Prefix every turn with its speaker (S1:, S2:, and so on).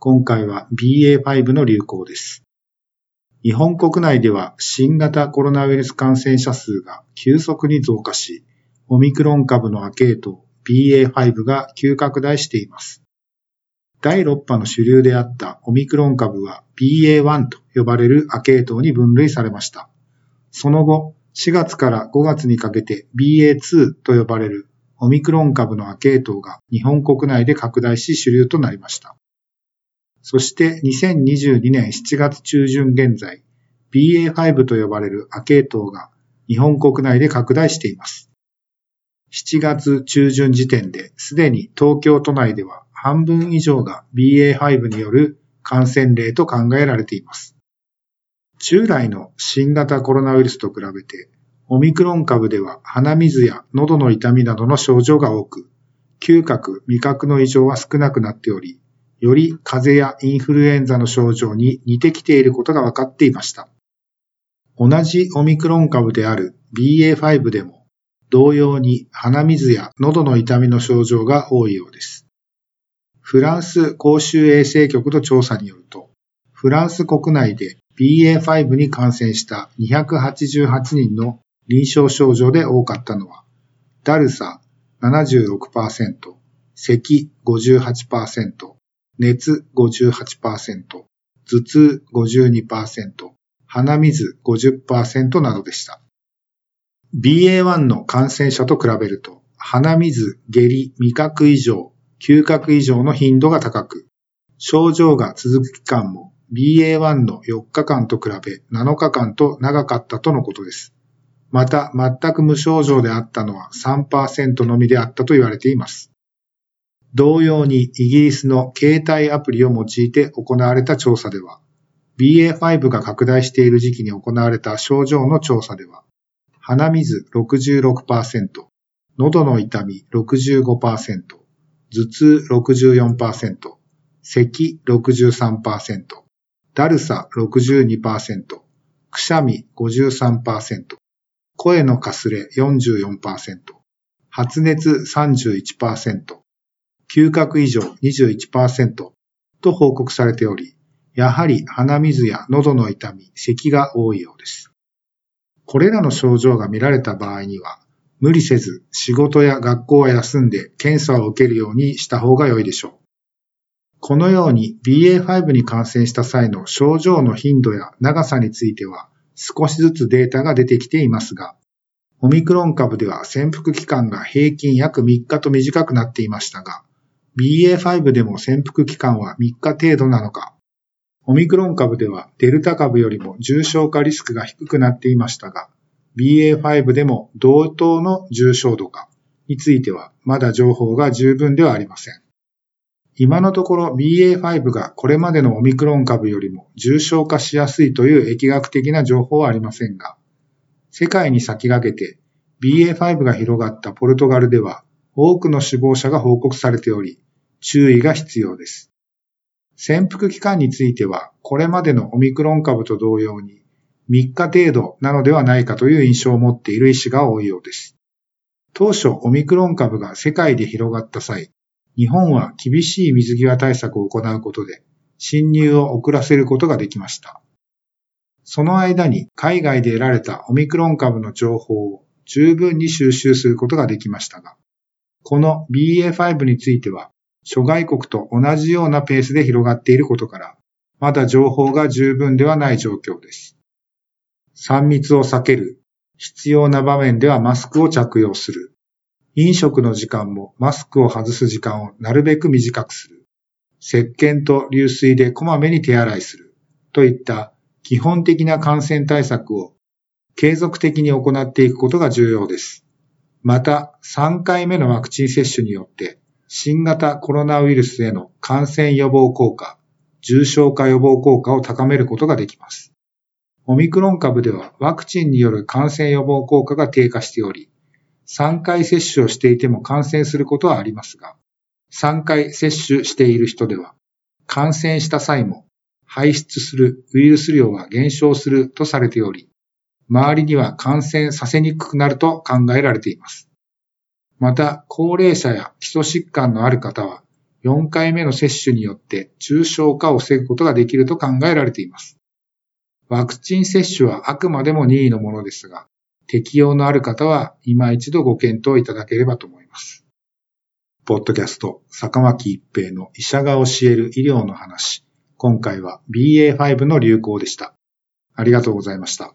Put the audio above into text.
S1: 今回は BA.5 の流行です。日本国内では新型コロナウイルス感染者数が急速に増加し、オミクロン株の亜系統 BA.5 が急拡大しています。第6波の主流であったオミクロン株は BA.1 と呼ばれる亜系統に分類されました。その後、4月から5月にかけて BA.2 と呼ばれるオミクロン株の亜系統が日本国内で拡大し主流となりました。そして2022年7月中旬現在、BA.5 と呼ばれる亜系統が日本国内で拡大しています。7月中旬時点ですでに東京都内では半分以上が BA.5 による感染例と考えられています。従来の新型コロナウイルスと比べて、オミクロン株では鼻水や喉の痛みなどの症状が多く、嗅覚、味覚の異常は少なくなっており、より風邪やインフルエンザの症状に似てきていることが分かっていました。同じオミクロン株である BA.5 でも、同様に鼻水や喉の痛みの症状が多いようです。フランス公衆衛生局の調査によると、フランス国内で BA.5 に感染した288人の臨床症状で多かったのは、だるさ76%、咳58%、熱58%、頭痛52%、鼻水50%などでした。BA.1 の感染者と比べると、鼻水、下痢、味覚異常、嗅覚異常の頻度が高く、症状が続く期間も BA.1 の4日間と比べ7日間と長かったとのことです。また、全く無症状であったのは3%のみであったと言われています。同様にイギリスの携帯アプリを用いて行われた調査では、BA.5 が拡大している時期に行われた症状の調査では、鼻水66%、喉の痛み65%、頭痛64%、咳63%、だるさ62%、くしゃみ53%、声のかすれ44%、発熱31%、嗅覚異常21%と報告されており、やはり鼻水や喉の痛み、咳が多いようです。これらの症状が見られた場合には、無理せず仕事や学校は休んで検査を受けるようにした方が良いでしょう。このように BA.5 に感染した際の症状の頻度や長さについては少しずつデータが出てきていますが、オミクロン株では潜伏期間が平均約3日と短くなっていましたが、BA.5 でも潜伏期間は3日程度なのか、オミクロン株ではデルタ株よりも重症化リスクが低くなっていましたが、BA.5 でも同等の重症度かについてはまだ情報が十分ではありません。今のところ BA.5 がこれまでのオミクロン株よりも重症化しやすいという疫学的な情報はありませんが、世界に先駆けて BA.5 が広がったポルトガルでは多くの死亡者が報告されており、注意が必要です。潜伏期間については、これまでのオミクロン株と同様に3日程度なのではないかという印象を持っている医師が多いようです。当初オミクロン株が世界で広がった際、日本は厳しい水際対策を行うことで侵入を遅らせることができました。その間に海外で得られたオミクロン株の情報を十分に収集することができましたが、この BA.5 については諸外国と同じようなペースで広がっていることから、まだ情報が十分ではない状況です。3密を避ける、必要な場面ではマスクを着用する、飲食の時間もマスクを外す時間をなるべく短くする。石鹸と流水でこまめに手洗いする。といった基本的な感染対策を継続的に行っていくことが重要です。また、3回目のワクチン接種によって新型コロナウイルスへの感染予防効果、重症化予防効果を高めることができます。オミクロン株ではワクチンによる感染予防効果が低下しており、3回接種をしていても感染することはありますが、3回接種している人では、感染した際も排出するウイルス量は減少するとされており、周りには感染させにくくなると考えられています。また、高齢者や基礎疾患のある方は、4回目の接種によって重症化を防ぐことができると考えられています。ワクチン接種はあくまでも任意のものですが、適用のある方は今一度ご検討いただければと思います。ポッドキャスト、坂巻一平の医者が教える医療の話。今回は BA.5 の流行でした。ありがとうございました。